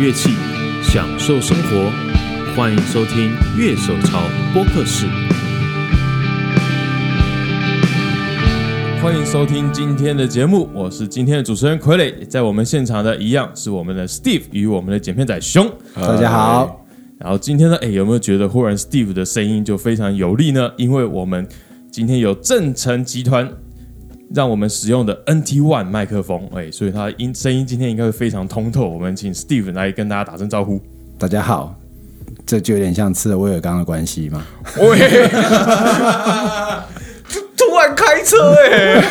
乐器，享受生活。欢迎收听《乐手潮播客室》。欢迎收听今天的节目，我是今天的主持人傀儡。在我们现场的一样是我们的 Steve 与我们的剪片仔熊。大家好。然后今天呢，哎，有没有觉得忽然 Steve 的声音就非常有力呢？因为我们今天有正成集团让我们使用的 NT One 麦克风，哎，所以他音声音今天应该会非常通透。我们请 Steve 来跟大家打声招呼。大家好，这就有点像吃了威尔刚的关系嘛。喂，突然开车哎。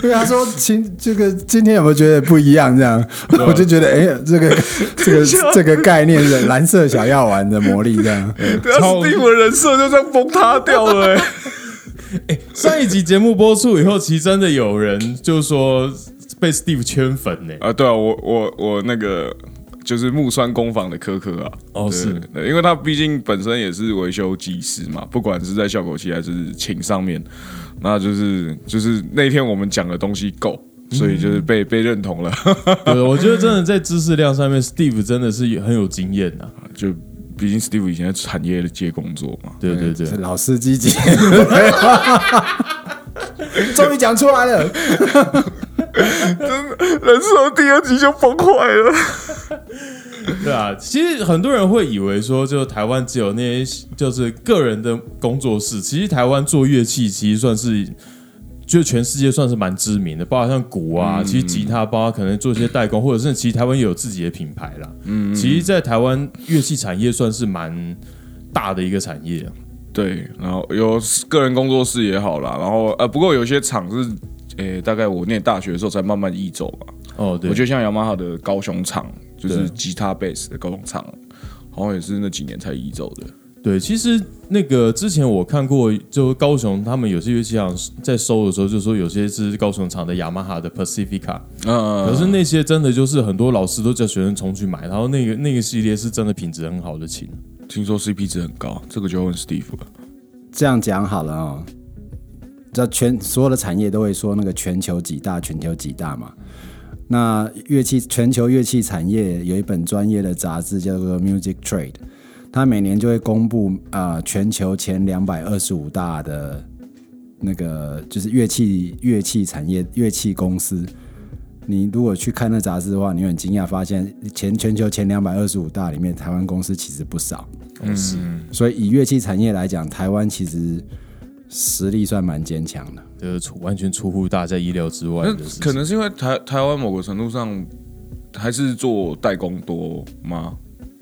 对他说：“今这个今天有没有觉得不一样？这样我就觉得，哎，这个这个 这个概念是蓝色小药丸的魔力，这样。Steve 的人设就这样崩塌掉了。哎，上一集节目播出以后，其实真的有人就说被 Steve 圈粉呢。啊，对啊，我我我那个就是木栓工坊的科科啊。哦，是，因为他毕竟本身也是维修技师嘛，不管是在效果器还是琴上面。”那就是就是那天我们讲的东西够，所以就是被被认同了。对，我觉得真的在知识量上面，Steve 真的是很有经验呐。就毕竟 Steve 以前在产业的接工作嘛。对对对，老司机级。终于讲出来了，真的，人生第二集就崩坏了。对啊，其实很多人会以为说，就台湾只有那些就是个人的工作室。其实台湾做乐器，其实算是就全世界算是蛮知名的，包括像鼓啊，其实吉他，包括可能做一些代工，或者是其实台湾也有自己的品牌啦。嗯，其实，在台湾乐器产业算是蛮大的一个产业。对，然后有个人工作室也好啦，然后呃，不过有些厂是，诶，大概我念大学的时候才慢慢移走吧。哦，对，我觉得像雅马哈的高雄厂。就是吉他、贝斯的高雄厂，好像也是那几年才移走的。对，其实那个之前我看过，就高雄他们有些乐器厂在收的时候，就说有些是高雄厂的雅马哈的 Pacifica，嗯，可是那些真的就是很多老师都叫学生冲去买，然后那个那个系列是真的品质很好的琴，听说 CP 值很高，这个就问 Steve 了。这样讲好了哦，这全所有的产业都会说那个全球几大，全球几大嘛。那乐器全球乐器产业有一本专业的杂志叫做 Music Trade，它每年就会公布啊全球前两百二十五大的那个就是乐器乐器产业乐器公司。你如果去看那杂志的话，你很惊讶发现前全球前两百二十五大里面，台湾公司其实不少。嗯，所以以乐器产业来讲，台湾其实。实力算蛮坚强的，就是出完全出乎大家意料之外。那可能是因为台台湾某个程度上还是做代工多吗？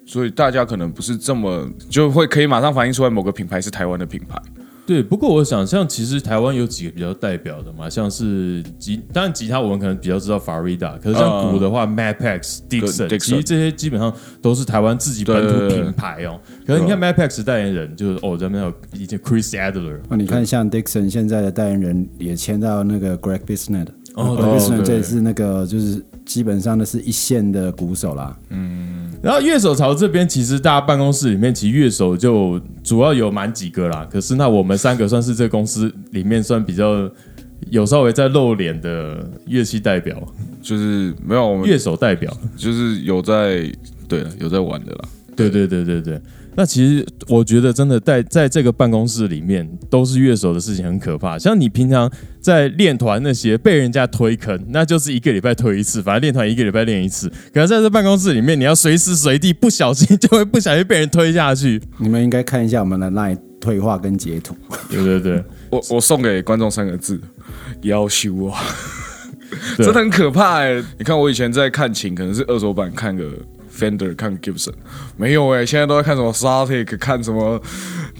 所以大家可能不是这么就会可以马上反映出来某个品牌是台湾的品牌。对，不过我想，像其实台湾有几个比较代表的嘛，像是吉，当然吉他我们可能比较知道 Farida，可是像鼓的话，Mapex、Dixon，其实这些基本上都是台湾自己本土品牌哦。可是你看 Mapex 代言人就是哦，咱们有以前 Chris Adler，那，你看像 Dixon 现在的代言人也签到那个 Greg Bisnet，哦，Greg b i s n e t 这也是那个就是基本上的是一线的鼓手啦，嗯。然后乐手潮这边，其实大家办公室里面，其实乐手就主要有蛮几个啦。可是那我们三个算是这公司里面算比较有稍微在露脸的乐器代表，就是没有我们乐手代表，就是有在对有在玩的啦。对对对对对。那其实我觉得，真的在在这个办公室里面，都是乐手的事情很可怕。像你平常在练团那些被人家推坑，那就是一个礼拜推一次，反正练团一个礼拜练一次。可是在这办公室里面，你要随时随地不小心就会不小心被人推下去。你们应该看一下我们的那退化跟截图。对对对，我我送给观众三个字：要修啊！真的很可怕哎！你看我以前在看琴，可能是二手版看个。Fender 看 Gibson 没有哎，现在都在看什么 Static，看什么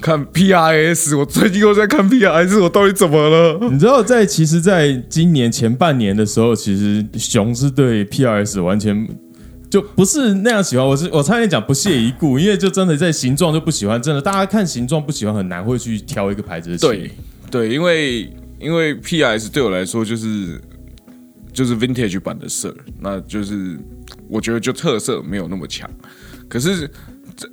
看 PRS。我最近又在看 PRS，我到底怎么了？你知道，在其实，在今年前半年的时候，其实熊是对 PRS 完全就不是那样喜欢。我是我差点讲不屑一顾，因为就真的在形状就不喜欢。真的，大家看形状不喜欢，很难会去挑一个牌子的。对对，因为因为 PRS 对我来说就是就是 Vintage 版的 Sir，那就是。我觉得就特色没有那么强，可是，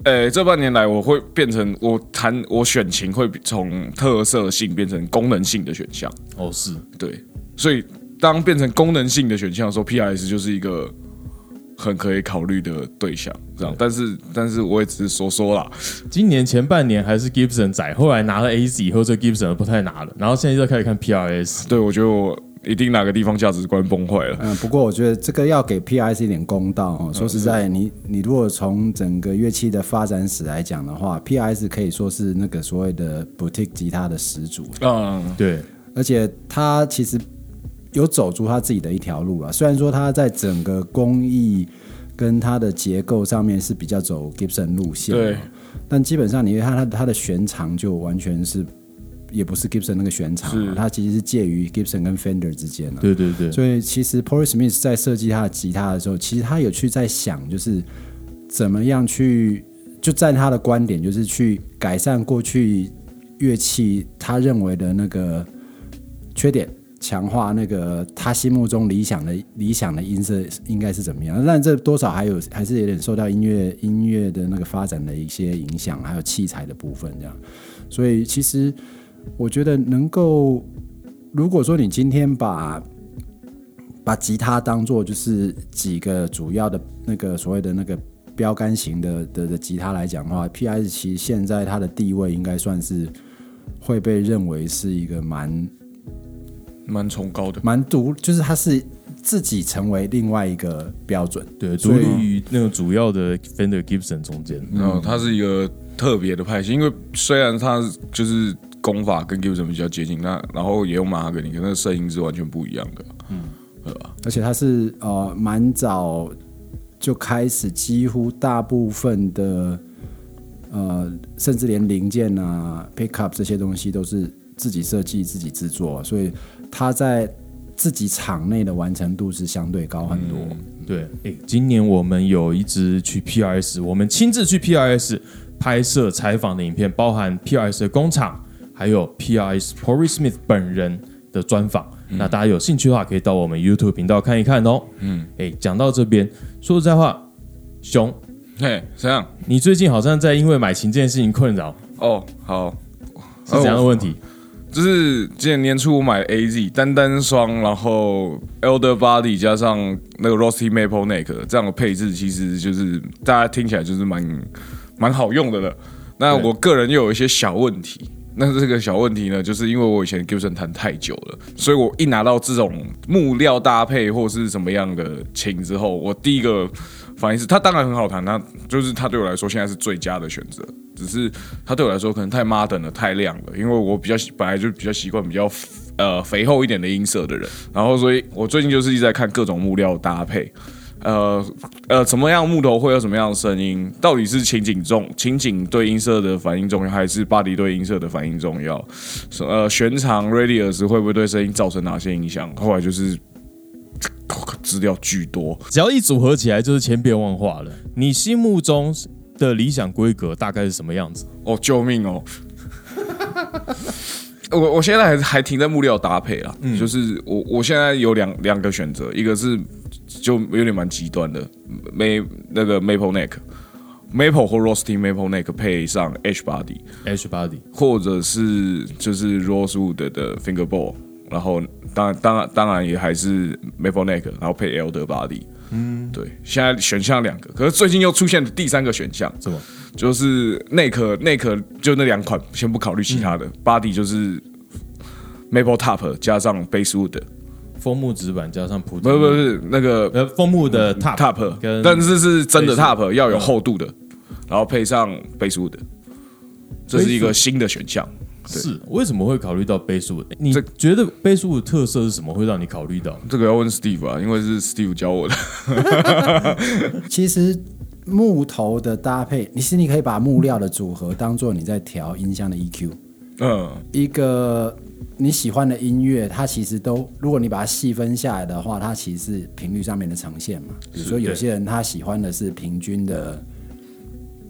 呃，这半年来我会变成我弹我选琴会从特色性变成功能性的选项。哦，是对，所以当变成功能性的选项的时候，P R S 就是一个很可以考虑的对象。这样，但是但是我也只是说说啦。今年前半年还是 Gibson 仔，后来拿了 AZ 以后，这 Gibson 不太拿了，然后现在就开始看 PRS。对，我觉得我一定哪个地方价值观崩坏了。嗯，不过我觉得这个要给 PIC 一点公道哦。说实在，你你如果从整个乐器的发展史来讲的话，PIC 可以说是那个所谓的 boutique 吉他的始祖。嗯，对，而且他其实有走出他自己的一条路啊。虽然说他在整个工艺跟它的结构上面是比较走 Gibson 路线，对，但基本上你看它它的弦长就完全是，也不是 Gibson 那个弦长嘛，是它其实是介于 Gibson 跟 Fender 之间的、对对对，所以其实 Paul Smith 在设计他的吉他的时候，其实他有去在想，就是怎么样去，就在他的观点，就是去改善过去乐器他认为的那个缺点，强化那个他心目中理想的理想的音色应该是怎么样。但这多少还有还是有点受到音乐音乐的那个发展的一些影响，还有器材的部分这样。所以其实我觉得能够，如果说你今天把把吉他当做就是几个主要的那个所谓的那个标杆型的的的吉他来讲的话，P.S. 其实现在它的地位应该算是会被认为是一个蛮蛮崇高的。蛮独，就是它是自己成为另外一个标准。对，独所以立于那个主要的 Fender Gibson 中间。然后它是一个特别的派系，因为虽然它就是功法跟 Gibson 比较接近，那然后也有马哈格尼，可那声音是完全不一样的。嗯，对吧而且它是呃蛮早就开始，几乎大部分的呃，甚至连零件啊、pickup 这些东西都是自己设计、自己制作，所以它在自己场内的完成度是相对高很多。对，诶，今年我们有一支去 PRS，我们亲自去 PRS 拍摄采访的影片，包含 PRS 的工厂，还有 PRS Corey Smith 本人的专访。那大家有兴趣的话，可以到我们 YouTube 频道看一看哦。嗯，哎，讲到这边，说实在话，熊，嘿，怎样？你最近好像在因为买琴这件事情困扰，哦，好，是怎样的问题？就是今年年初我买了 AZ 单单双，然后 Elder Body 加上那个 Rusty Maple Neck 这样的配置，其实就是大家听起来就是蛮蛮好用的了。那我个人又有一些小问题。那这个小问题呢，就是因为我以前 Gibson 弹太久了，所以我一拿到这种木料搭配或是什么样的琴之后，我第一个反应是，它当然很好弹，它就是它对我来说现在是最佳的选择。只是它对我来说可能太 modern 了，太亮了，因为我比较本来就比较习惯比较呃肥厚一点的音色的人，然后所以我最近就是一直在看各种木料搭配。呃呃，怎么样木头会有什么样的声音？到底是情景重，情景对音色的反应重要，还是 body 对音色的反应重要？呃，旋长 radius 会不会对声音造成哪些影响？后来就是资料巨多，只要一组合起来，就是千变万化了。你心目中的理想规格大概是什么样子？哦，救命哦！我我现在还还停在木料搭配啊，就是我我现在有两两个选择，一个是就有点蛮极端的，ma 那个 maple neck，maple 或 rusty maple neck 配上 H body，H body 或者是就是 rosewood 的 fingerboard，然后当然当然当然也还是 maple neck，然后配 elder body。嗯，对，现在选项两个，可是最近又出现了第三个选项，什么？就是内壳内壳就那两款，先不考虑其他的、body 就是 maple top 加上 basewood，枫木纸板加上普不是不是那个呃枫木的 top top，跟但是是真的 top 要有厚度的，然后配上 basewood，这是一个新的选项。是为什么会考虑到倍数？你觉得倍数的特色是什么会让你考虑到？这个要问 Steve 啊，因为是 Steve 教我的。其实木头的搭配，其实你可以把木料的组合当做你在调音箱的 EQ。嗯，一个你喜欢的音乐，它其实都，如果你把它细分下来的话，它其实是频率上面的呈现嘛。比如说有些人他喜欢的是平均的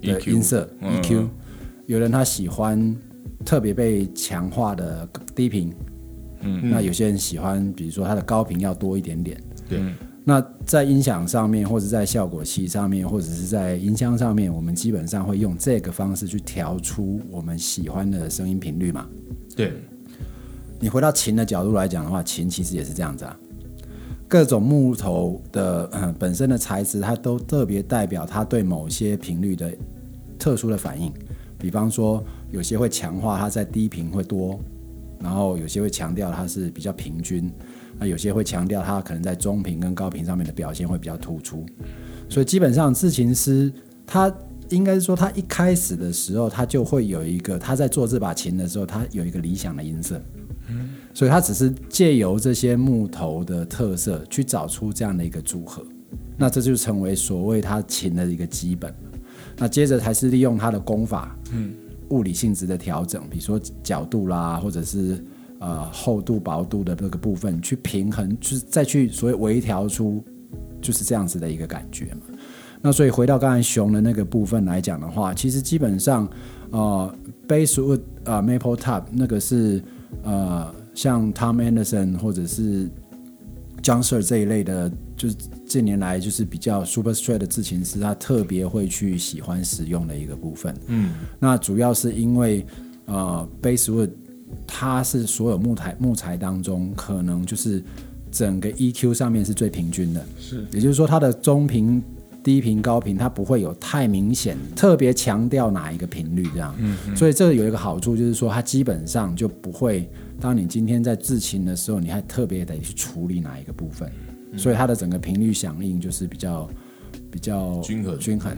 的音色嗯 EQ，有人他喜欢特别被强化的低频，嗯，那有些人喜欢，比如说它的高频要多一点点。对，那在音响上面，或者在效果器上面，或者是在音箱上面，我们基本上会用这个方式去调出我们喜欢的声音频率嘛。对，你回到琴的角度来讲的话，琴其实也是这样子啊。各种木头的、呃、本身的材质，它都特别代表它对某些频率的特殊的反应。比方说，有些会强化它在低频会多，然后有些会强调它是比较平均，那有些会强调它可能在中频跟高频上面的表现会比较突出。所以基本上，制琴师他应该是说，他一开始的时候，他就会有一个他在做这把琴的时候，他有一个理想的音色。所以他只是借由这些木头的特色去找出这样的一个组合，那这就成为所谓他琴的一个基本。那接着才是利用它的功法，嗯，物理性质的调整，比如说角度啦，或者是呃厚度、薄度的那个部分去平衡，就是再去所谓微调出就是这样子的一个感觉嘛。那所以回到刚才熊的那个部分来讲的话，其实基本上呃，base wood 啊 maple top 那个是呃像 Tom Anderson 或者是 John Sir 这一类的，就是近年来就是比较 super straight 的制琴师，他特别会去喜欢使用的一个部分。嗯，那主要是因为呃 basswood 它是所有木材木材当中可能就是整个 EQ 上面是最平均的，是，也就是说它的中频、低频、高频它不会有太明显特别强调哪一个频率这样。嗯，所以这个有一个好处就是说它基本上就不会，当你今天在制琴的时候，你还特别得去处理哪一个部分，所以它的整个频率响应就是比较比较均衡。均衡。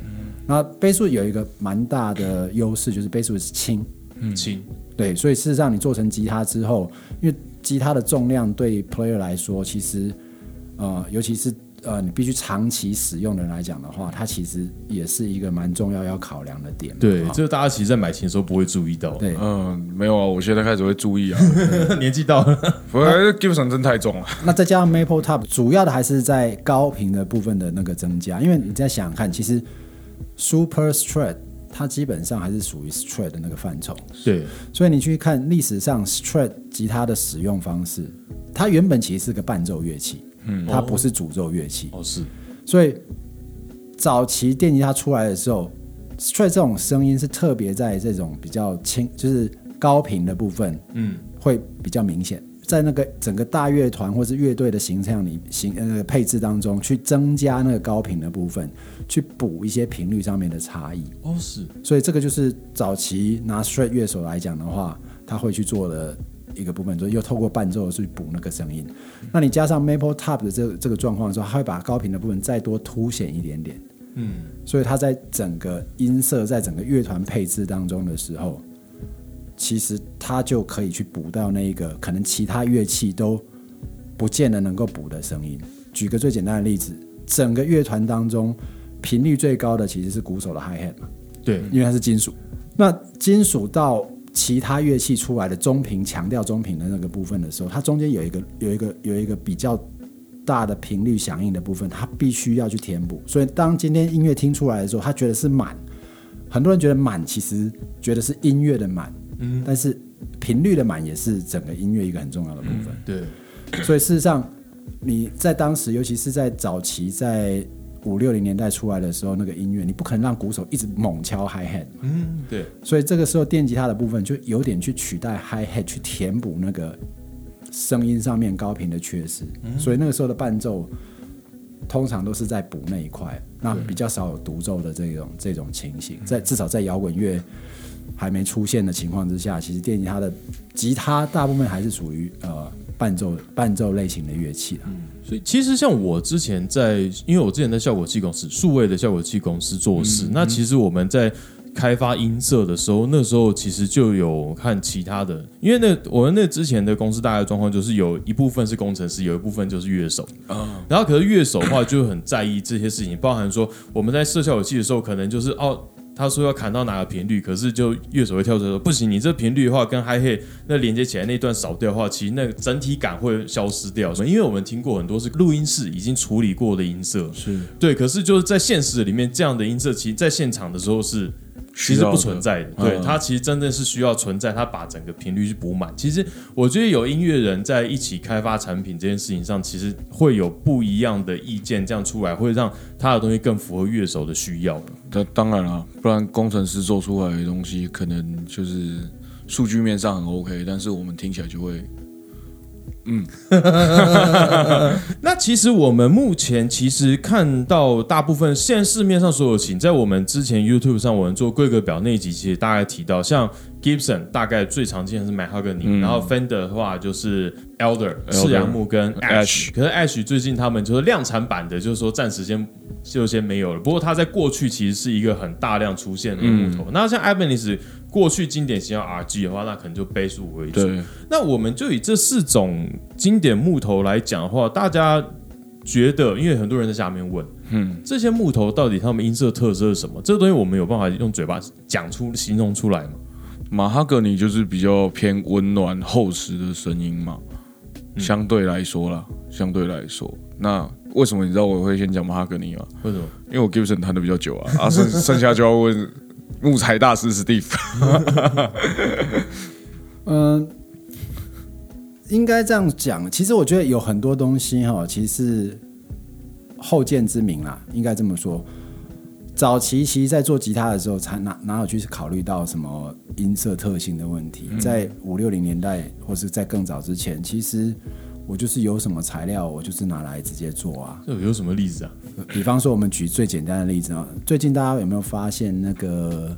那倍数有一个蛮大的优势，就是倍数是轻。轻，对，所以事实上你做成吉他之后，因为吉他的重量对 player 来说，其实呃，尤其是呃你必须长期使用的人来讲的话，它其实也是一个蛮重要要考量的点。对，啊这个大家其实在买琴的时候不会注意到，对嗯，没有啊，我现在开始会注意啊，年纪到了，不过 Gibson 真太重了，那再加上 Maple Top，主要的还是在高频的部分的那个增加，因为你在想想看，其实 Super Strat 它基本上还是属于 Strat 的那个范畴，对，所以你去看历史上 Strat 吉他的使用方式，它原本其实是个伴奏乐器，嗯，它不是主奏乐器，哦是，所以早期电吉他出来的时候，Strat 这种声音是特别在这种比较轻，就是高频的部分，嗯，会比较明显，在那个整个大乐团或是乐队的形象里形呃配置当中，去增加那个高频的部分，去补一些频率上面的差异。哦是，所以这个就是早期拿 Strat 乐手来讲的话，他会去做的一个部分，就是又透过伴奏去补那个声音。那你加上 Maple Top 的这个这个状况的时候，它会把高频的部分再多凸显一点点。嗯，所以它在整个音色在整个乐团配置当中的时候，其实它就可以去补到那一个可能其他乐器都不见得能够补的声音。举个最简单的例子，整个乐团当中频率最高的其实是鼓手的 hi hat 嘛，对，因为它是金属。那金属到其他乐器出来的中频强调中频的那个部分的时候，它中间有一个有一个有一个比较大的频率响应的部分，它必须要去填补。所以当今天音乐听出来的时候，他觉得是满，很多人觉得满其实觉得是音乐的满，嗯，但是频率的满也是整个音乐一个很重要的部分。对，所以事实上，你在当时，尤其是在早期，在五六零年代出来的时候，那个音乐，你不可能让鼓手一直猛敲 hi hat，嗯对，所以这个时候电吉他的部分就有点去取代 hi hat，去填补那个声音上面高频的缺失。所以那个时候的伴奏通常都是在补那一块，那比较少有独奏的这种这种情形。在至少在摇滚乐还没出现的情况之下，其实电吉他的吉他大部分还是属于呃伴奏伴奏类型的乐器的。所以其实像我之前在，因为我之前在效果器公司，数位的效果器公司做事，那其实我们在开发音色的时候，那时候其实就有看其他的，因为那我们那之前的公司大概状况就是有一部分是工程师，有一部分就是乐手啊。然后可是乐手的话就很在意这些事情，包含说我们在设效果器的时候，可能就是哦。他说要砍到哪个频率，可是就乐手会跳出来说不行，你这频率的话跟 hi hat 那连接起来那段少掉的话，其实那个整体感会消失掉。因为我们听过很多是录音室已经处理过的音色，是对，可是就是在现实里面这样的音色，其实在现场的时候是其实不存在的。对，它其实真正是需要存在，它把整个频率去补满。其实我觉得有音乐人在一起开发产品这件事情上，其实会有不一样的意见，这样出来会让他的东西更符合乐手的需要。那当然了，不然工程师做出来的东西可能就是数据面上很 OK，但是我们听起来就会嗯，那其实我们目前其实看到大部分现在市面上所有琴，在我们之前 YouTube 上我们做规格表那一集，其实大概提到，像 Gibson 大概最常见的是 Mahogany，、然后 Fender 的话就是 Elder 赤杨木跟 Ash，可是 Ash 最近他们就是量产版的，就是说暂时先就先没有了。不过它在过去其实是一个很大量出现的木头。那像 Ibanez 过去经典型号 RG 的话，那可能就倍数为主。对，那我们就以这四种经典木头来讲的话，大家觉得，因为很多人在下面问，嗯，这些木头到底它们音色特色是什么？这个东西我们有办法用嘴巴讲出、形容出来吗？马哈格尼就是比较偏温暖厚实的声音嘛，相对来说啦，相对来说，那为什么你知道我会先讲马哈格尼吗？为什么？因为我 Gibson 弹的比较久啊，啊，剩剩下就要问木材大师 Steve。嗯，应该这样讲。其实我觉得有很多东西哈，其实是后见之明啦，应该这么说。早期其实在做吉他的时候，才哪哪有去考虑到什么音色特性的问题？在五六零年代，或是在更早之前，其实我就是有什么材料，我就是拿来直接做啊。这有什么例子啊？比方说，我们举最简单的例子啊，最近大家有没有发现那个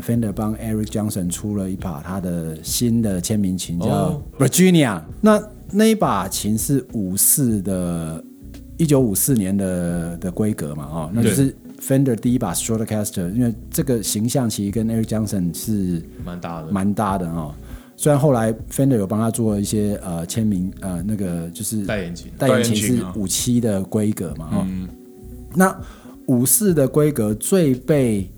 Fender 帮 Eric Johnson 出了一把他的新的签名琴，叫哦 Virginia。那那一把琴是五四的，一九五四年的的规格嘛，哦，那就是 Fender 第一把 Stratocaster，因为这个形象其实跟 Eric Johnson 是蛮搭的，蛮搭的哦。虽然后来 Fender 有帮他做一些呃签名呃那个就是代言琴。代言琴是五七的规格嘛，哈、那五四的规格最被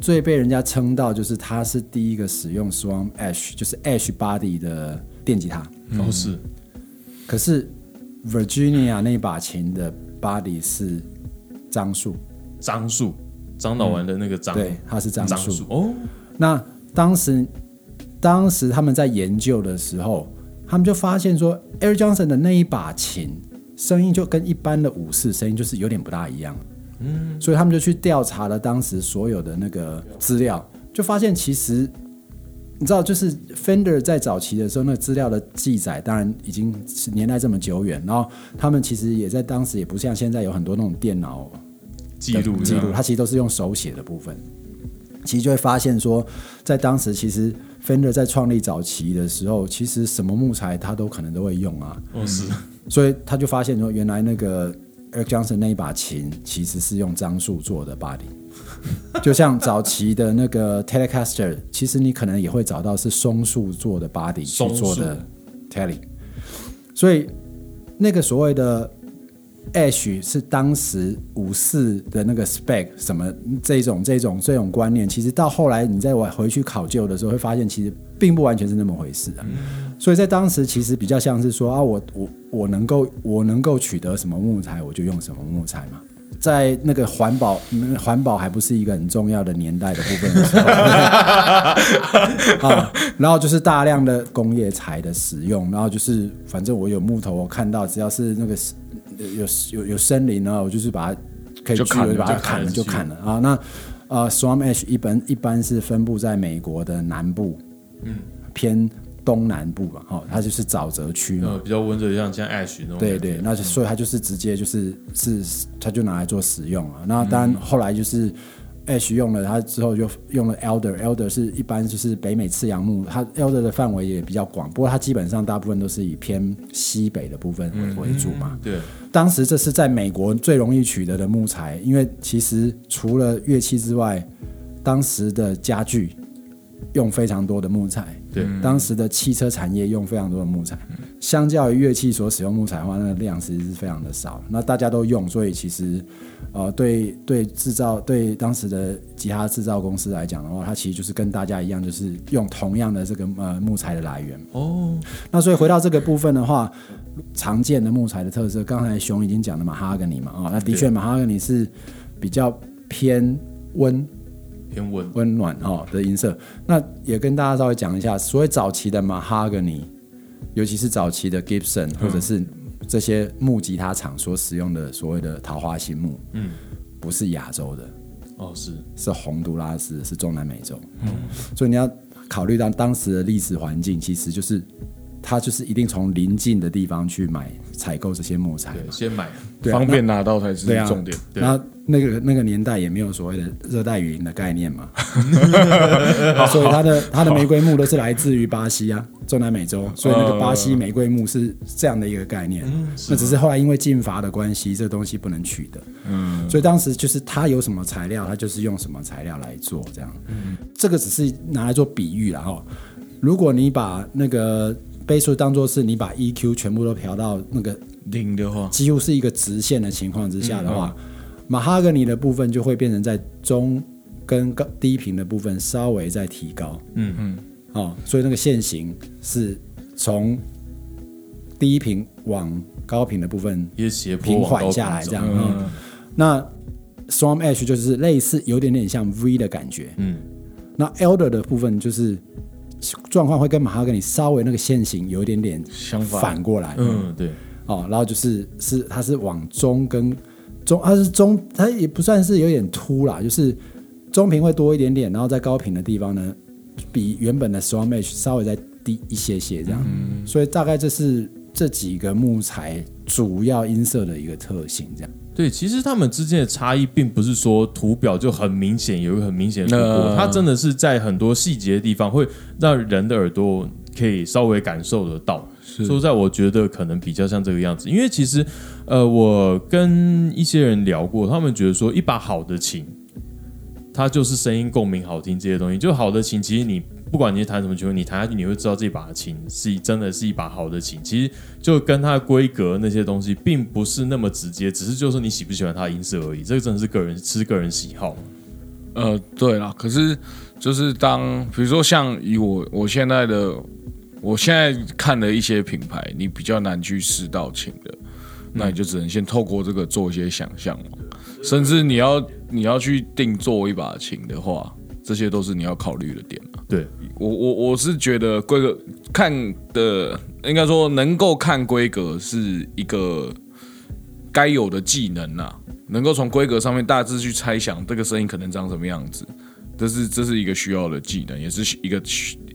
最被人家称到就是他是第一个使用 Swan Ash，就是 Ash body 的电吉他。哦，是。可是 Virginia 那把琴的 body 是樟树，樟树，樟脑丸的那个樟，对，它是樟樟树。树。哦，那当时当时他们在研究的时候，他们就发现说，Air Johnson 的那一把琴声音就跟一般的武士声音就是有点不大一样。嗯，所以他们就去调查了当时所有的那个资料，就发现其实你知道，就是 Fender 在早期的时候，那个资料的记载，当然已经是年代这么久远，然后他们其实也在当时也不像现在有很多那种电脑记录记录，他其实都是用手写的部分。其实就会发现说，在当时其实 Fender 在创立早期的时候，其实什么木材他都可能都会用啊，哦是，所以他就发现说，原来那个 Eric Johnson 那一把琴其实是用樟树做的 body，就像早期的那个 Telecaster，其实你可能也会找到是松树做的 body 去做的 Tele，所以那个所谓的 Ash 是当时五四的那个 spec 什么这种这种这种观念，其实到后来你再往回去考究的时候，会发现其实并不完全是那么回事啊。所以在当时其实比较像是说啊，我我我能够我能够取得什么木材，我就用什么木材嘛。在那个环保嗯环保还不是一个很重要的年代的部分的时候，啊，然后就是大量的工业材的使用，然后就是反正我有木头，我看到只要是那个有有有森林呢，我就是把它可以锯就砍了就把它砍了就砍了啊。那呃，Swamp Ash 一般一般是分布在美国的南部，嗯，偏东南部吧，哈、它就是沼泽区嘛。比较温热，像像 Ash 那种。对对，那就所以它就是直接就是是，它就拿来做使用啊。那当然后来就是 Ash 用了它之后，就用了 Elder，Elder 是一般就是北美赤杨木，它 Elder 的范围也比较广，不过它基本上大部分都是以偏西北的部分为为主嘛。对，当时这是在美国最容易取得的木材，因为其实除了乐器之外，当时的家具用非常多的木材，对。当时的汽车产业用非常多的木材，相较于乐器所使用木材的话，那个量其实是非常的少。那大家都用，所以其实呃，对对制造对当时的吉他制造公司来讲的话，它其实就是跟大家一样，就是用同样的这个呃木材的来源。哦，那所以回到这个部分的话，常见的木材的特色，刚才熊已经讲了马哈根尼嘛，啊、那的确马哈根尼是比较偏温偏温。温暖哦的音色。那也跟大家稍微讲一下，所谓早期的马哈根尼，尤其是早期的 Gibson 或者是这些木吉他厂所使用的所谓的桃花心木，嗯，不是亚洲的，哦，是是洪都拉斯，是中南美洲。所以你要考虑到当时的历史环境，其实就是他就是一定从邻近的地方去买采购这些木材。先买，对啊方便拿到才是重点。对然后那个那个年代也没有所谓的热带雨林的概念嘛，所以它的它的玫瑰木都是来自于巴西啊，中南美洲，所以那个巴西玫瑰木是这样的一个概念。那只是后来因为禁伐的关系，这东西不能取的，嗯，所以当时就是它有什么材料，它就是用什么材料来做这样。这个只是拿来做比喻啦哈。如果你把那个倍数当做是你把 EQ 全部都调到那个零的话，几乎是一个直线的情况之下的话，马哈格尼的部分就会变成在中跟高低频的部分稍微再提高，嗯嗯，哦，所以那个线型是从低频往高频的部分也斜坡平缓下来，走这样。嗯，那 Storm Edge 就是类似有点点像 V 的感觉，嗯，那 Elder 的部分就是状况会跟马哈根尼稍微那个线型有一点点相反。反过来，嗯，对，哦，然后就是是它是往中跟中，它是中，它也不算是有点凸啦，就是中频会多一点点，然后在高频的地方呢，比原本的 strong match 稍微再低一些些这样，所以大概这是这几个木材主要音色的一个特性，这样。对，其实他们之间的差异，并不是说图表就很明显有一个很明显的突破，呃它真的是在很多细节的地方，会让人的耳朵可以稍微感受得到。说实在，我觉得可能比较像这个样子，因为其实，呃，我跟一些人聊过，他们觉得说，一把好的琴，它就是声音共鸣好听这些东西。就好的琴，其实你不管你弹什么曲，你弹下去，你会知道这把琴是真的是一把好的琴。其实就跟它的规格那些东西，并不是那么直接，只是就是你喜不喜欢它的音色而已。这个真的是个人是个人喜好。呃，对啦，可是就是当比如说像以我我现在的，我现在看的一些品牌，你比较难去试到琴的，那你就只能先透过这个做一些想象嘛。甚至你要你要去定做一把琴的话，这些都是你要考虑的点啊。对，我我我是觉得规格看的，应该说能够看规格是一个该有的技能啊，能够从规格上面大致去猜想这个声音可能长什么样子，这是这是一个需要的技能，也是一个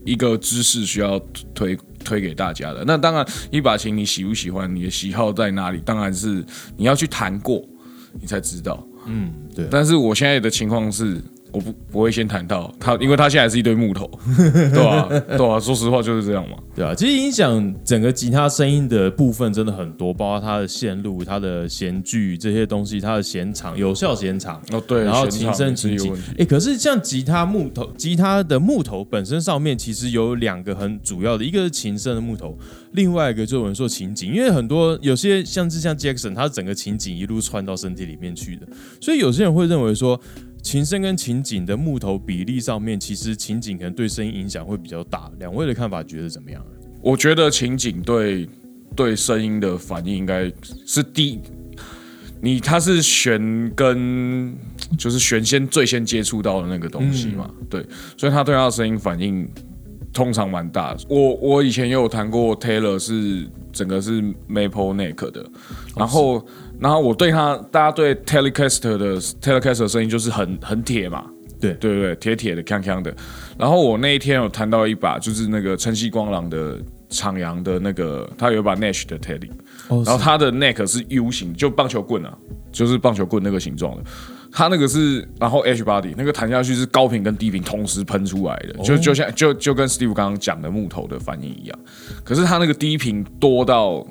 一个知识需要推推给大家的。那当然，一把琴你喜不喜欢，你的喜好在哪里，当然是你要去弹过，你才知道。嗯，对。但是我现在的情况是，我不不会先谈到他，因为他现在是一堆木头，对吧、对啊、说实话就是这样嘛。对啊，其实影响整个吉他声音的部分真的很多，包括它的线路、它的弦距这些东西，它的弦长、有效弦长。哦，对，然后琴声、琴颈哎，可是像吉他木头，吉他的木头本身上面其实有两个很主要的，一个是琴声的木头，另外一个就是我们说琴颈，因为很多有些像是像 Jackson，他整个琴颈一路穿到身体里面去的，所以有些人会认为说。琴声跟琴颈的木头比例上面，其实琴颈可能对声音影响会比较大。两位的看法觉得怎么样？我觉得琴景对对声音的反应应该是低，你它是弦跟就是弦先最先接触到的那个东西嘛，对，所以它对它的声音反应通常蛮大。我我以前也有弹过 Taylor 是整个是 Maple Neck 的，然后然后我对他大家对 Telecaster 的 Telecaster 的声音就是很很铁嘛，对对对，铁铁的、锵锵的。然后我那一天有弹到一把，就是那个晨曦光廊的厂阳的那个，他有一把 Nash 的 Tele，哦然后他的 neck 是 U 型，就棒球棍啊，就是棒球棍那个形状的。他那个是，然后 H body 那个弹下去是高频跟低频同时喷出来的，就就像就就跟 Steve 刚刚讲的木头的反应一样。可是他那个低频多到，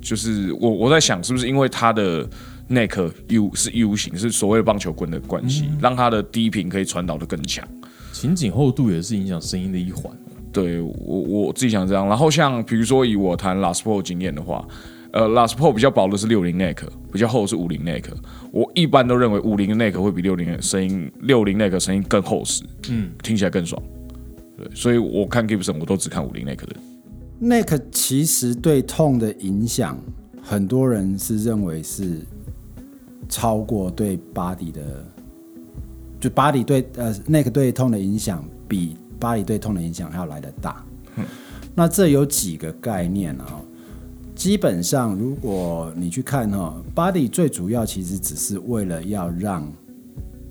就是我我在想是不是因为它的 neck U 是 U 型，是所谓的棒球棍的关系，让它的低频可以传导的更强。琴颈厚度也是影响声音的一环。对我我自己想这样。然后像比如说以我弹 Last Pro 经验的话，呃，Last Pro 比较薄的是六零 neck，比较厚的是五零 neck。我一般都认为五零 neck 会比六零声音六零 neck 声音更厚实，嗯，听起来更爽。对，所以我看 Gibson 我都只看五零 neck 的。Neck 其实对痛的影响，很多人是认为是超过对 body 的，就 body 对呃 neck 对痛的影响比 body 对痛的影响还要来得大。那这有几个概念啊、基本上，如果你去看哈、body 最主要其实只是为了要让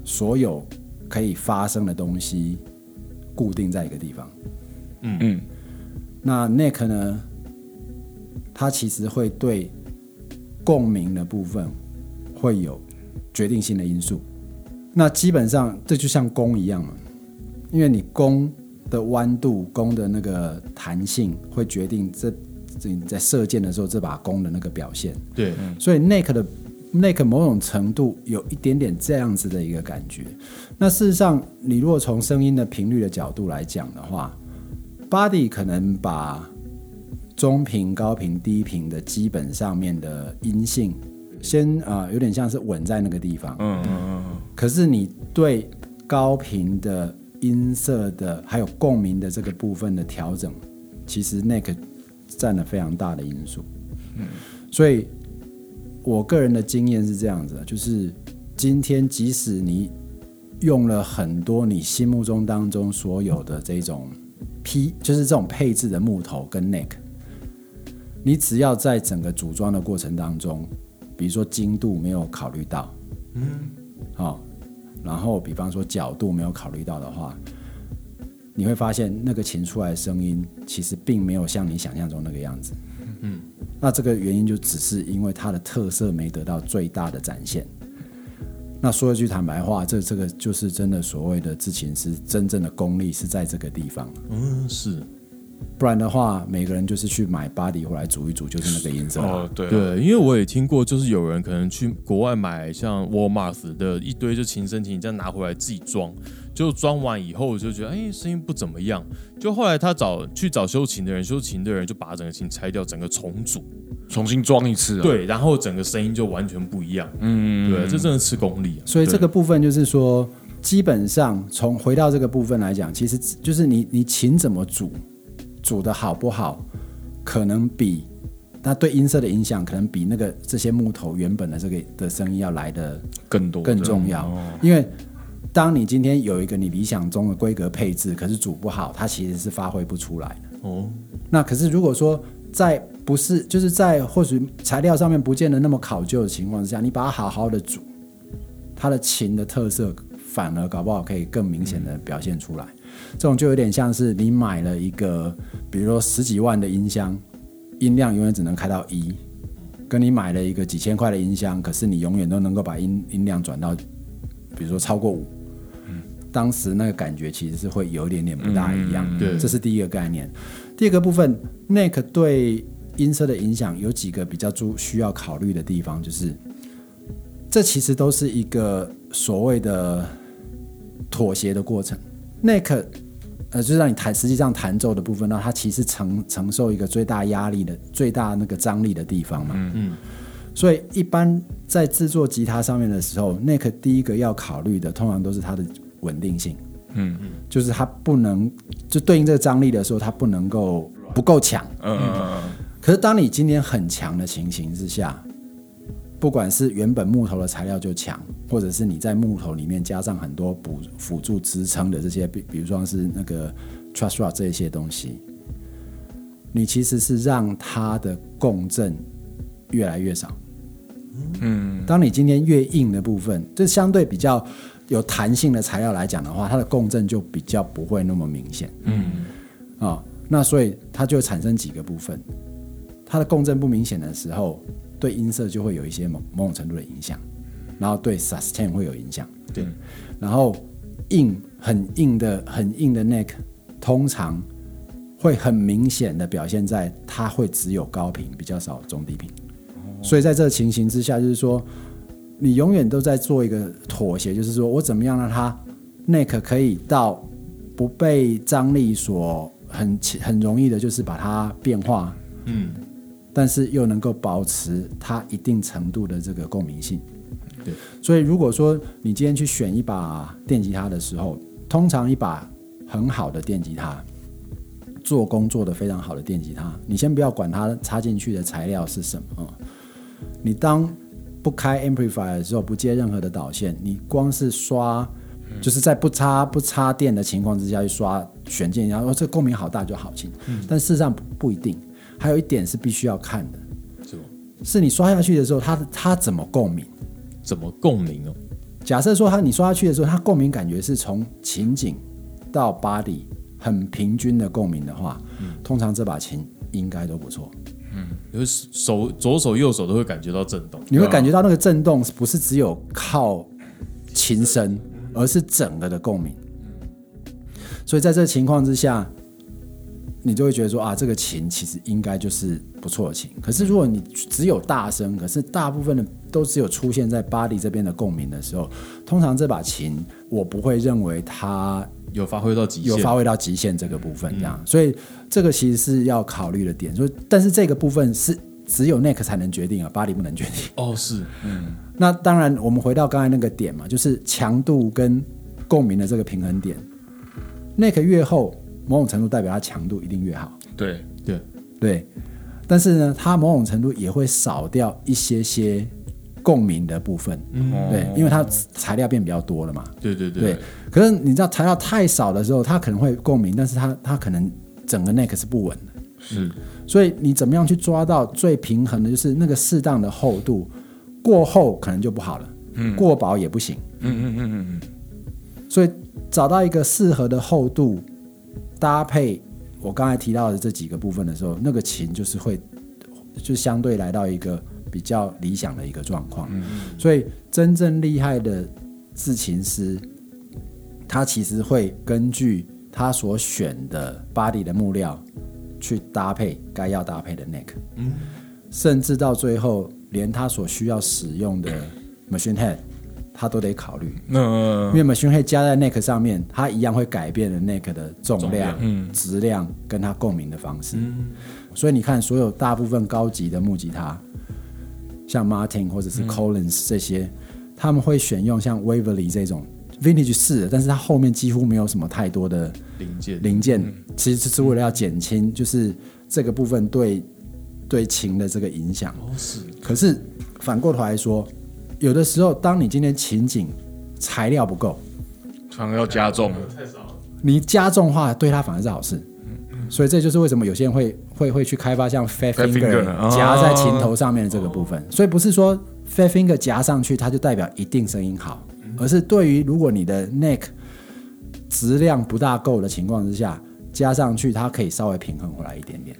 所有可以发生的东西固定在一个地方。嗯嗯，那 neck 呢，它其实会对共鸣的部分会有决定性的因素。那基本上这就像弓一样嘛，因为你弓的弯度、弓的那个弹性会决定这这你在射箭的时候这把弓的那个表现。对，所以 neck 的 neck 某种程度有一点点这样子的一个感觉。那事实上，你如果从声音的频率的角度来讲的话，body 可能把中频、高频、低频的基本上面的音性，先啊、呃有点像是稳在那个地方。嗯嗯嗯可是你对高频的音色的还有共鸣的这个部分的调整，其实 neck 占了非常大的因素。嗯，所以我个人的经验是这样子的，就是今天即使你用了很多你心目中当中所有的这种 P，就是这种配置的木头跟 neck，你只要在整个组装的过程当中，比如说精度没有考虑到，嗯好、然后比方说角度没有考虑到的话，你会发现那个琴出来的声音其实并没有像你想象中那个样子。嗯，那这个原因就只是因为它的特色没得到最大的展现。那说一句坦白话，这这个就是真的所谓的制琴师真正的功力是在这个地方，嗯，是不然的话，每个人就是去买 body 回来煮一煮，就是那个颜色。哦对啊对，因为我也听过，就是有人可能去国外买像 Walmart 的一堆就琴身琴，这样拿回来自己装，就装完以后就觉得哎声音不怎么样，就后来他找去找修琴的人，修琴的人就把整个琴拆掉，整个重组，重新装一次啊。对，然后整个声音就完全不一样，嗯，对，这真的吃功力啊，所以这个部分就是说，基本上从回到这个部分来讲，其实就是你你琴怎么煮，煮的好不好，可能比那对音色的影响，可能比那个这些木头原本的这个的声音要来的更多更重要。因为当你今天有一个你理想中的规格配置，可是煮不好，它其实是发挥不出来的。哦，那可是如果说在不是就是在或许材料上面不见得那么考究的情况之下，你把它好好的煮，它的琴的特色反而搞不好可以更明显的表现出来。这种就有点像是你买了一个，比如说十几万的音箱，音量永远只能开到一，跟你买了一个几千块的音箱，可是你永远都能够把音音量转到，比如说超过五。当时那个感觉其实是会有一点点不大一样，对这是第一个概念。第二个部分，neck 对音色的影响有几个比较注需要考虑的地方，就是这其实都是一个所谓的妥协的过程。neck 呃，就是让你弹，实际上弹奏的部分，那它其实承承受一个最大压力的、最大那个张力的地方嘛。嗯所以一般在制作吉他上面的时候，neck 第一个要考虑的，通常都是它的稳定性。嗯嗯就是它不能就对应这个张力的时候，它不能够不够强。嗯嗯嗯可是当你今天很强的情形之下，不管是原本木头的材料就强，或者是你在木头里面加上很多补辅助支撑的这些，比比如说是那个 truss rod 这一些东西，你其实是让它的共振越来越少。嗯当你今天越硬的部分，这相对比较有弹性的材料来讲的话，它的共振就比较不会那么明显。嗯。啊、那所以它就产生几个部分，它的共振不明显的时候，对音色就会有一些某某种程度的影响，然后对 sustain 会有影响，对，然后硬很硬的很硬的 neck，通常会很明显的表现在它会只有高频，比较少中低频，所以在这个情形之下，就是说你永远都在做一个妥协，就是说我怎么样让它 neck 可以到不被张力所很很容易的，就是把它变化，嗯，但是又能够保持它一定程度的这个共鸣性。对，所以如果说你今天去选一把电吉他的时候，通常一把很好的电吉他，做工做的非常好的电吉他，你先不要管它插进去的材料是什么，你当不开 amplifier 的时候，不接任何的导线，你光是刷，就是在不插不插电的情况之下去刷选键，然后哦这共鸣好大就好听，但事实上不不一定。还有一点是必须要看的，什么是你刷下去的时候，它它怎么共鸣？怎么共鸣哦？假设说它你刷下去的时候，它共鸣感觉是从琴颈到 body 很平均的共鸣的话，通常这把琴应该都不错。嗯，你会手左手右手都会感觉到震动，你会感觉到那个震动不是只有靠琴声，而是整个的共鸣。所以在这个情况之下，你就会觉得说啊，这个琴其实应该就是不错的琴。可是如果你只有大声，可是大部分的都只有出现在 body 这边的共鸣的时候，通常这把琴我不会认为它有发挥到极限，有发挥到极限这个部分这样。所以这个其实是要考虑的点。所以，但是这个部分是只有 Nick 才能决定啊，body 不能决定。哦，是，嗯，那当然，我们回到刚才那个点嘛，就是强度跟共鸣的这个平衡点。Nick 越厚，某种程度代表它强度一定越好。对对对，但是呢，它某种程度也会少掉一些些共鸣的部分。嗯，对，因为它材料变比较多了嘛。对对对。可是你知道材料太少的时候，它可能会共鸣，但是它它可能整个 neck 是不稳的。是，所以你怎么样去抓到最平衡的，就是那个适当的厚度，过厚可能就不好了，嗯，过薄也不行。嗯嗯嗯嗯嗯。所以。找到一个适合的厚度，搭配我刚才提到的这几个部分的时候，那个琴就是会就相对来到一个比较理想的一个状况。所以真正厉害的制琴师，他其实会根据他所选的 body 的木料去搭配该要搭配的 neck，甚至到最后连他所需要使用的 machine head。他都得考虑，嗯，因为 machine head 加在 neck 上面，它一样会改变了 neck 的重量、质量跟它共鸣的方式。所以你看，所有大部分高级的木吉他，像 Martin 或者是 Collins 这些，他们会选用像 Waverly 这种 vintage 式的，但是它后面几乎没有什么太多的零件，零件其实是为了要减轻，就是这个部分对对琴的这个影响。哦，是。可是反过头来说。有的时候，当你今天琴颈材料不够，反而要加重，太少了。你加重话，对它反而是好事。所以这就是为什么有些人会会会去开发像 fat finger 夹在琴头上面的这个部分。所以不是说 fat finger 夹上去，它就代表一定声音好，而是对于如果你的 neck 质量不大够的情况之下，加上去它可以稍微平衡回来一点点。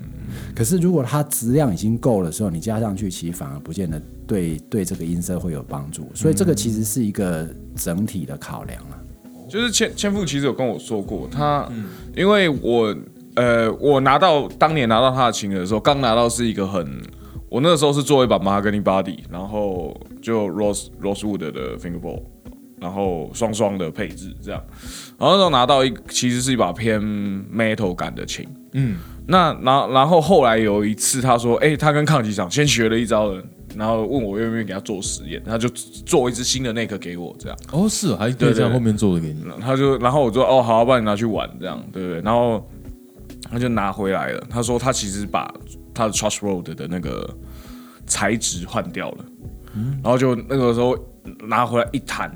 可是，如果它质量已经够的时候，你加上去，其实反而不见得对对这个音色会有帮助。所以，这个其实是一个整体的考量啊。就是千千富其实有跟我说过，他因为我呃，我拿到当年拿到他的琴的时候，刚拿到是一个很，我那个时候是做一把马格尼 body，然后就 rose rosewood 的 fingerboard，然后双双的配置这样，然后那时候拿到一其实是一把偏 metal 感的琴，嗯。那然然后后来有一次，他说：“哎，他跟抗击场先学了一招了，然后问我愿不愿意给他做实验，他就做一支新的那个给我，这样。哦，是，还对这样后面做的给你。他就然后我说：哦，好，帮你拿去玩，这样，对不对？然后他就拿回来了。他说他其实把他的 Trust Road 的那个材质换掉了，然后就那个时候拿回来一弹，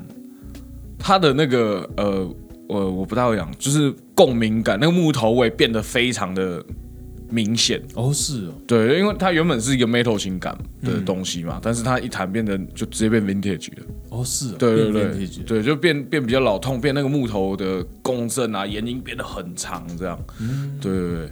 他的那个呃。”我我不太会讲，就是共鸣感，那个木头味变得非常的明显。哦，是哦，对，因为它原本是一个 metal 情感的东西嘛，但是它一弹变得就直接变 vintage 了，哦，是，对对对，对，就变变比较老痛，变那个木头的共振啊，延音变得很长，这样，嗯，对对对，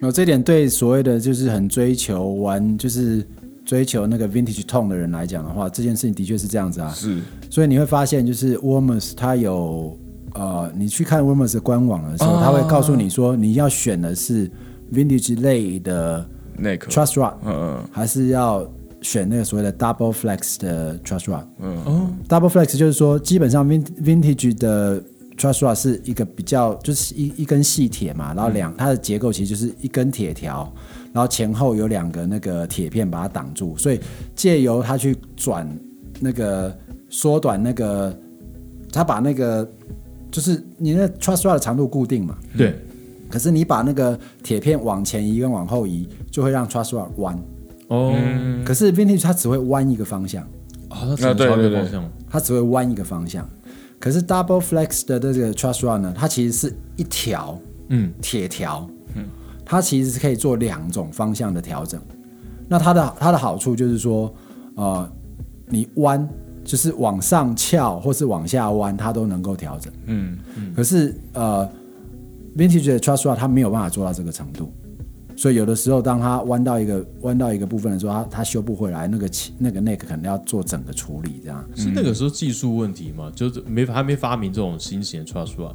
那这点对所谓的就是很追求玩，就是追求那个 vintage tone 的人来讲的话，这件事情的确是这样子啊，是，所以你会发现就是 Warmers 它有。呃，你去看 Warmers 官网的时候，他会告诉你说，你要选的是 Vintage 类的那个 Trust Rod，嗯嗯，还是要选那个所谓的 Double Flex 的 Trust Rod，嗯哦，Double Flex 就是说，基本上 Vintage 的 Trust Rod 是一个比较，就是一一根细铁嘛，然后两它的结构其实就是一根铁条，然后前后有两个那个铁片把它挡住，所以借由它去转那个缩短那个，它把那个。就是你那 truss rod 的长度固定嘛？对。可是你把那个铁片往前移跟往后移，就会让 truss rod 弯。哦。可是 vintage 它只会弯一个方向。哦，它只会弯一个方向。它只会弯一个方向。可是 double flex 的这个 truss rod 呢，它其实是一条，嗯，铁条，嗯，它其实是可以做两种方向的调整。那它的它的好处就是说，呃，你弯。就是往上翘或是往下弯，它都能够调整。嗯嗯。可是呃，Vintage 的 Trust Rod 它没有办法做到这个程度。所以有的时候当它弯到一个弯到一个部分的时候，它它修不回来，那个气那个 neck 可能要做整个处理，这样是那个时候技术问题吗？就是没还没发明这种新型的 trust rod，。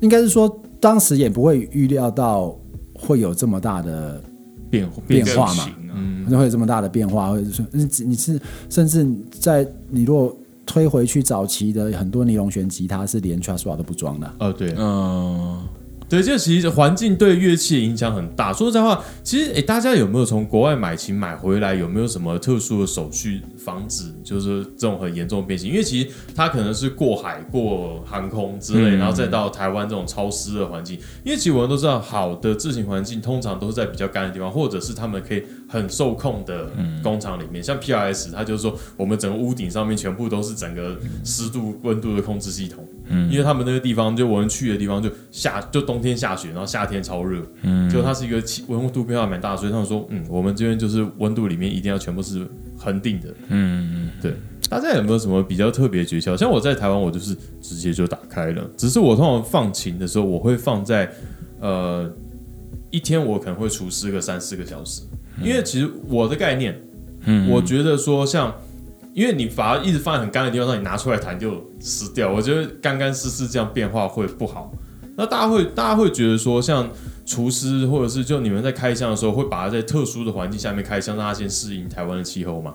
应该是说当时也不会预料到会有这么大的变变化嘛嗯，会有这么大的变化，或者是说你你是甚至在你如果推回去早期的很多尼龙弦吉他是连 truss rod 都不装的，哦，对，嗯，对，就其实环境对乐器的影响很大。说实在话，其实诶，大家有没有从国外买琴买回来，有没有什么特殊的手续防止就是这种很严重的变形？因为其实它可能是过海、过航空之类，然后再到台湾这种潮湿的环境。因为其实我们都知道，好的制琴环境通常都是在比较干的地方，或者是他们可以很受控的工厂里面。像 PRS，它就是说我们整个屋顶上面全部都是整个湿度、温度的控制系统。嗯，因为他们那个地方，就我们去的地方，就下就冬天下雪，然后夏天超热，嗯，就它是一个气温度变化蛮大，所以他们说，嗯，我们这边就是温度里面一定要全部是恒定的，嗯，对。大家有没有什么比较特别的诀窍？像我在台湾，我就是直接就打开了，只是我通常放晴的时候，我会放在呃一天我可能会除湿个三四个小时，因为其实我的概念，嗯，我觉得说像。因为你把它一直放在很干的地方，让你拿出来弹就湿掉。我觉得干干湿湿这样变化会不好。那大家会大家会觉得说，像厨师或者是就你们在开箱的时候，会把它在特殊的环境下面开箱，让它先适应台湾的气候吗？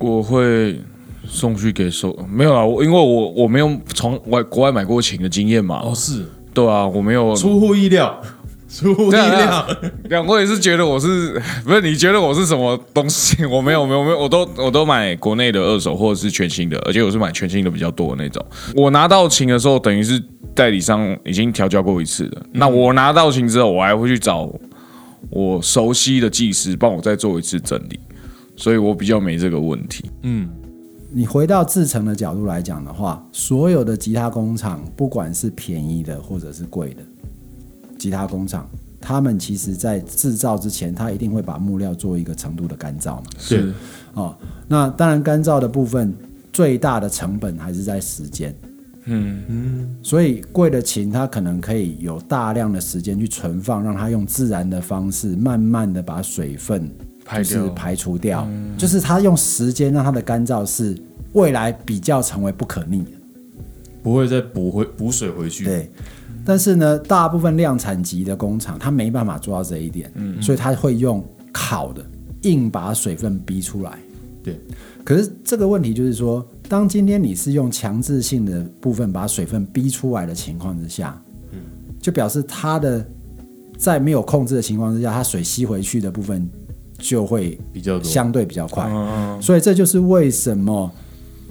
我会送去给收，没有啊，我因为我我没有从外国外买过琴的经验嘛，哦，是对啊，我没有出乎意料，出乎意对啊对料啊。两位是觉得我是 不是？你觉得我是什么东西？我没有，没有，没有，我都我都买国内的二手或者是全新的，而且我是买全新的比较多的那种。我拿到琴的时候，等于是代理商已经调教过一次了。那我拿到琴之后，我还会去找我熟悉的技师帮我再做一次整理，所以我比较没这个问题。嗯，你回到制成的角度来讲的话，所有的吉他工厂，不管是便宜的或者是贵的吉他工厂，他们其实在制造之前，他一定会把木料做一个程度的干燥嘛。是，哦，那当然干燥的部分最大的成本还是在时间。嗯嗯，所以贵的琴它可能可以有大量的时间去存放，让它用自然的方式慢慢的把水分就是排掉排除掉，就是它用时间让它的干燥是未来比较成为不可逆的。不会再补回补水回去。对，但是呢，大部分量产级的工厂它没办法做到这一点，嗯所以它会用烤的，硬把水分逼出来。对，可是这个问题就是说，当今天你是用强制性的部分把水分逼出来的情况之下，嗯就表示它的在没有控制的情况之下，它水吸回去的部分就会比较多。相对比较快。嗯所以这就是为什么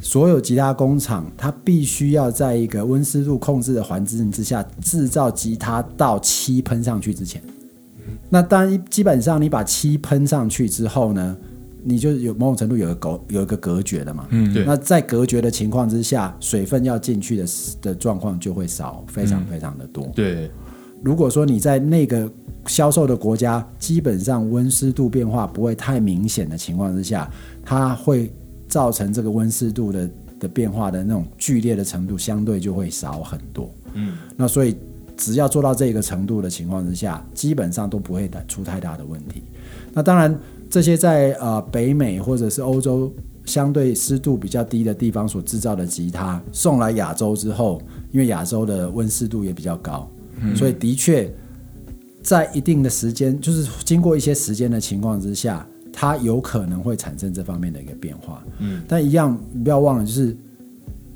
所有吉他工厂它必须要在一个温湿度控制的环境之下制造吉他到漆喷上去之前。那当然，基本上你把漆喷上去之后呢，你就有某种程度有一个隔有一个隔绝的嘛。嗯对那在隔绝的情况之下，水分要进去的的状况就会少，非常非常的多。对，如果说你在那个销售的国家，基本上温湿度变化不会太明显的情况之下，它会造成这个温湿度的的变化的那种剧烈的程度，相对就会少很多。嗯，那所以只要做到这个程度的情况之下，基本上都不会出太大的问题。那当然，这些在呃北美或者是欧洲相对湿度比较低的地方所制造的吉他，送来亚洲之后，因为亚洲的温湿度也比较高，所以的确在一定的时间，就是经过一些时间的情况之下，它有可能会产生这方面的一个变化。嗯，但一样不要忘了，就是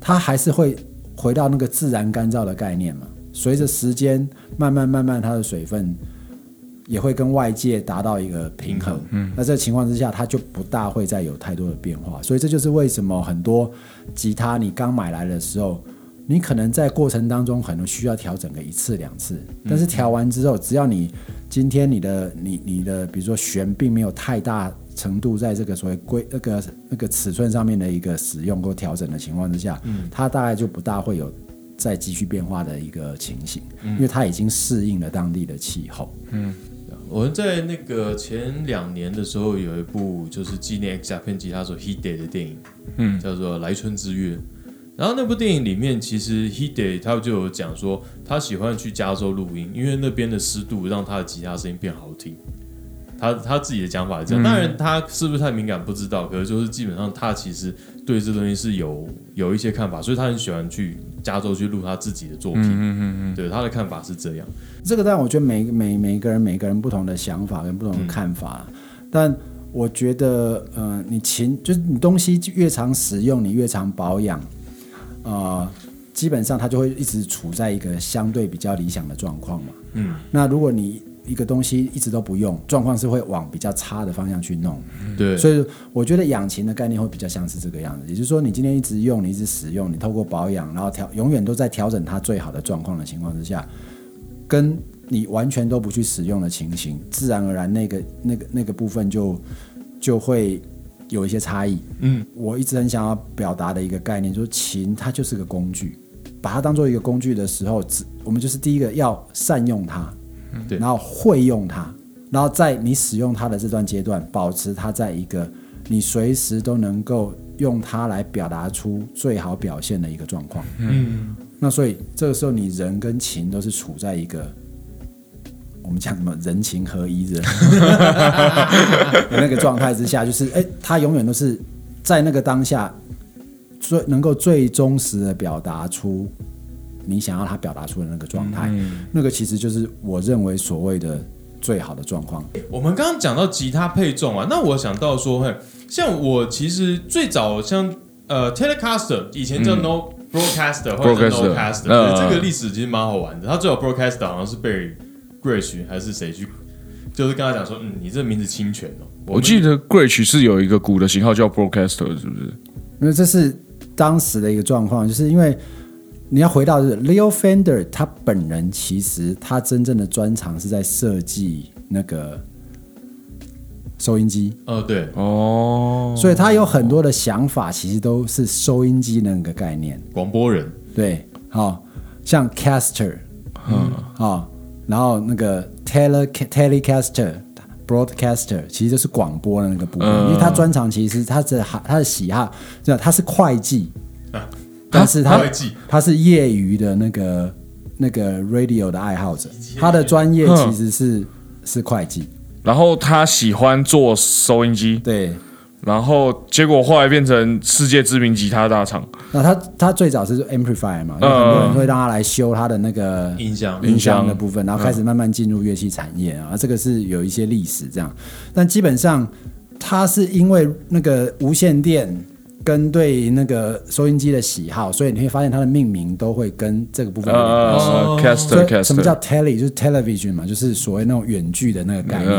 它还是会回到那个自然干燥的概念嘛。随着时间慢慢慢慢，它的水分也会跟外界达到一个平衡。嗯，那这个情况之下，它就不大会再有太多的变化。所以这就是为什么很多吉他你刚买来的时候，你可能在过程当中可能需要调整个一次两次，但是调完之后，只要你今天你的你你的比如说弦并没有太大程度在这个所谓规那个那个尺寸上面的一个使用或调整的情况之下，它大概就不大会有再继续变化的一个情形，因为它已经适应了当地的气候。嗯。我们在那个前两年的时候，有一部就是纪念 X 片吉他手 Hide 的电影，嗯。叫做《来春之约》。然后那部电影里面，其实 Hide 他就有讲说，他喜欢去加州录音，因为那边的湿度让他的吉他声音变好听。他他自己的讲法是这样，当然他是不是太敏感不知道，可是就是基本上他其实对这东西是有有一些看法，所以他很喜欢去加州去录他自己的作品。嗯嗯嗯，对他的看法是这样。这个当然我觉得每每每个人每个人不同的想法跟不同的看法，但我觉得呃，你勤就是你东西越常使用，你越常保养，呃，基本上它就会一直处在一个相对比较理想的状况嘛。嗯，那如果你一个东西一直都不用，状况是会往比较差的方向去弄。对，所以我觉得养琴的概念会比较像是这个样子，也就是说，你今天一直用，你一直使用，你透过保养，然后调，永远都在调整它最好的状况的情况之下，跟你完全都不去使用的情形，自然而然那个那个那个部分就就会有一些差异。嗯，我一直很想要表达的一个概念，就是琴它就是个工具，把它当做一个工具的时候，只我们就是第一个要善用它。对，然后会用它，然后在你使用它的这段阶段，保持它在一个你随时都能够用它来表达出最好表现的一个状况。嗯，那所以这个时候你人跟琴都是处在一个我们讲什么人情合一的 那个状态之下，就是哎，他永远都是在那个当下最能够最忠实的表达出。你想要他表达出的那个状态，那个其实就是我认为所谓的最好的状况。我们刚刚讲到吉他配重啊，那我想到说，嘿，像我其实最早像呃 Telecaster，以前叫 No Broadcaster 或者 No Caster，这个历史其实蛮好玩的。他最早 Broadcaster 好像是被 Gretsch 还是谁去，就是跟他讲说，嗯，你这个名字侵权哦。我记得 Gretsch 是有一个鼓的型号叫 Broadcaster，是不是？因为这是当时的一个状况，就是因为。你要回到是 Leo Fender，他本人其实他真正的专长是在设计那个收音机。哦，对，哦，所以他有很多的想法，其实都是收音机那个概念。广播人，对，好，像 Caster，嗯，好，然后那个 Tele Telecaster、Broadcaster，其实就是广播的那个部分，因为他专长其实他的他的喜好，这样他是会计。但是他他是业余的那个那个 radio 的爱好者，他的专业其实是是会计，然后他喜欢做收音机，对，然后结果后来变成世界知名吉他大厂。那他他最早是 amplifier 嘛，很多人会让他来修他的那个音箱音箱的部分，然后开始慢慢进入乐器产业啊，这个是有一些历史这样，但基本上他是因为那个无线电。跟对那个收音机的喜好，所以你会发现它的命名都会跟这个部分有关系。Caster，什么叫 tele？就是 television 嘛，就是所谓那种远距的那个概念。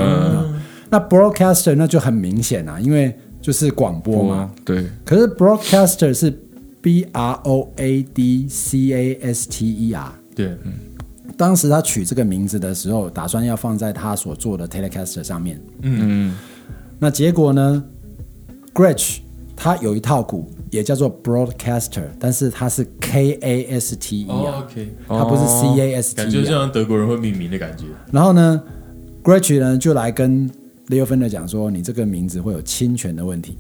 那 broadcaster 那就很明显啊，因为就是广播嘛。对。可是 broadcaster 是 b r o a d c a s t e r。对。当时他取这个名字的时候，打算要放在他所做的 telecaster 上面。嗯嗯。那结果呢？Gretsch。他有一套鼓，也叫做 Broadcaster，但是它是 K A S T E 啊，它不是 C A S T，感觉像德国人会命名的感觉。然后呢，Gretsch 呢就来跟 Leo Fender 讲说，你这个名字会有侵权的问题。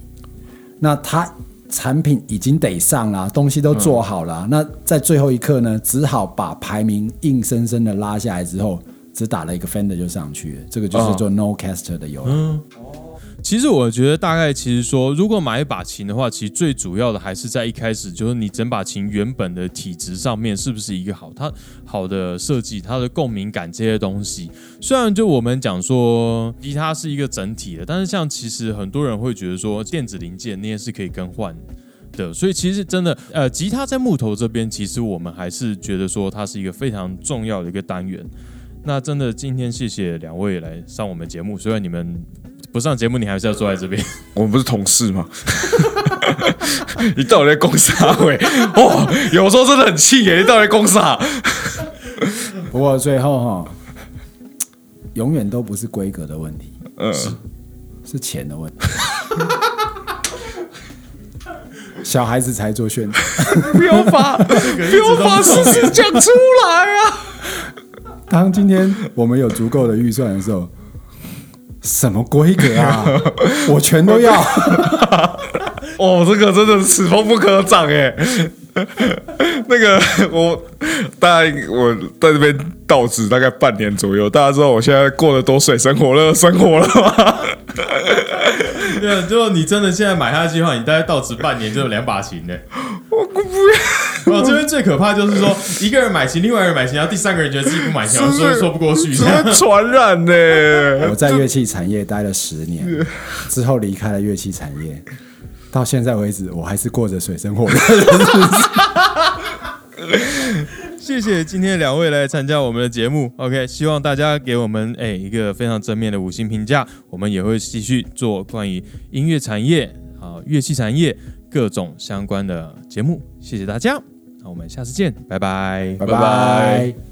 那他产品已经得上了，东西都做好了，那在最后一刻呢，只好把排名硬生生的拉下来之后，只打了一个 Fender 就上去了。这个就是做 No Caster 的由来。其实我觉得大概其实说，如果买一把琴的话，其实最主要的还是在一开始，就是你整把琴原本的体质上面是不是一个好，它好的设计，它的共鸣感这些东西。虽然就我们讲说吉他是一个整体的，但是像其实很多人会觉得说电子零件那些是可以更换的，所以其实真的呃，吉他在木头这边，其实我们还是觉得说它是一个非常重要的一个单元。那真的今天谢谢两位来上我们节目，虽然你们。不上节目，你还是要坐在这边。我们不是同事吗？你到底在攻啥？喂，哇，有时候真的很气耶！你到底在攻啥？不过最后哈，永远都不是规格的问题，嗯，是钱的问题。小孩子才做选择，不要把 不要把事实讲出来啊！当今天我们有足够的预算的时候。什么规格啊？我全都要。哦，这个真的是此风不可长哎。那个我大概我在这边到职大概半年左右，大家知道我现在过得多水深火热的生活了吗？对啊，就你真的现在买下去的话，你大概到职半年就有两把琴呢。我不要，哦，这边最可怕就是说，一个人买琴，另外一个人买琴，然后第三个人觉得自己不买琴，然后说说不过去。这会传染呢、我在乐器产业待了十年，之后离开了乐器产业，到现在为止，我还是过着水深火热的日子。谢谢今天两位来参加我们的节目。OK，希望大家给我们哎一个非常正面的五星评价，我们也会继续做关于音乐产业啊、乐器产业各种相关的节目。谢谢大家，那我们下次见，拜拜，拜拜。